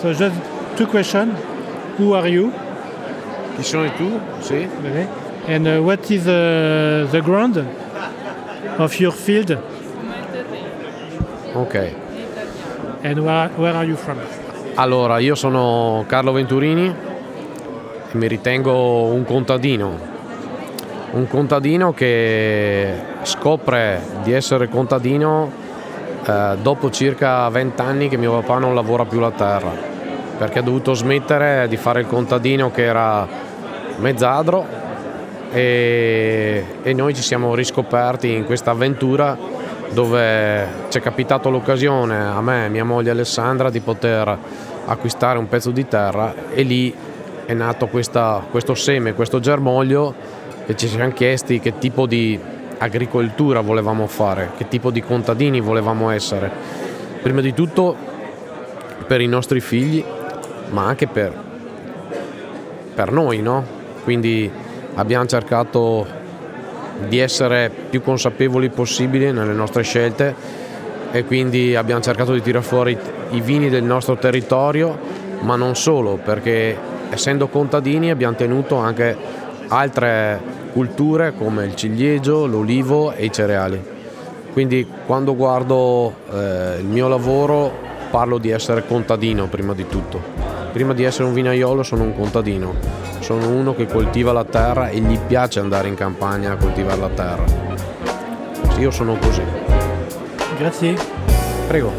So just two questions. Who are you? Chi sono tu? Sì. Okay. And uh, what is uh, the ground of your field? Ok. And where, where are you from? Allora, io sono Carlo Venturini e mi ritengo un contadino. Un contadino che scopre di essere contadino eh, dopo circa 20 anni che mio papà non lavora più la terra, perché ha dovuto smettere di fare il contadino che era mezzadro e, e noi ci siamo riscoperti in questa avventura dove ci è capitato l'occasione a me e mia moglie Alessandra di poter acquistare un pezzo di terra e lì è nato questa, questo seme, questo germoglio e ci siamo chiesti che tipo di agricoltura volevamo fare, che tipo di contadini volevamo essere. Prima di tutto per i nostri figli, ma anche per, per noi, no? Quindi abbiamo cercato di essere più consapevoli possibile nelle nostre scelte e quindi abbiamo cercato di tirare fuori i vini del nostro territorio, ma non solo, perché essendo contadini abbiamo tenuto anche altre culture come il ciliegio, l'olivo e i cereali. Quindi quando guardo eh, il mio lavoro parlo di essere contadino prima di tutto. Prima di essere un vinaiolo sono un contadino, sono uno che coltiva la terra e gli piace andare in campagna a coltivare la terra. Io sono così. Grazie. Prego.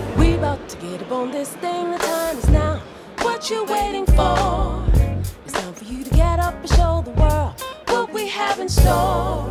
What you waiting for? It's time for you to get have in store.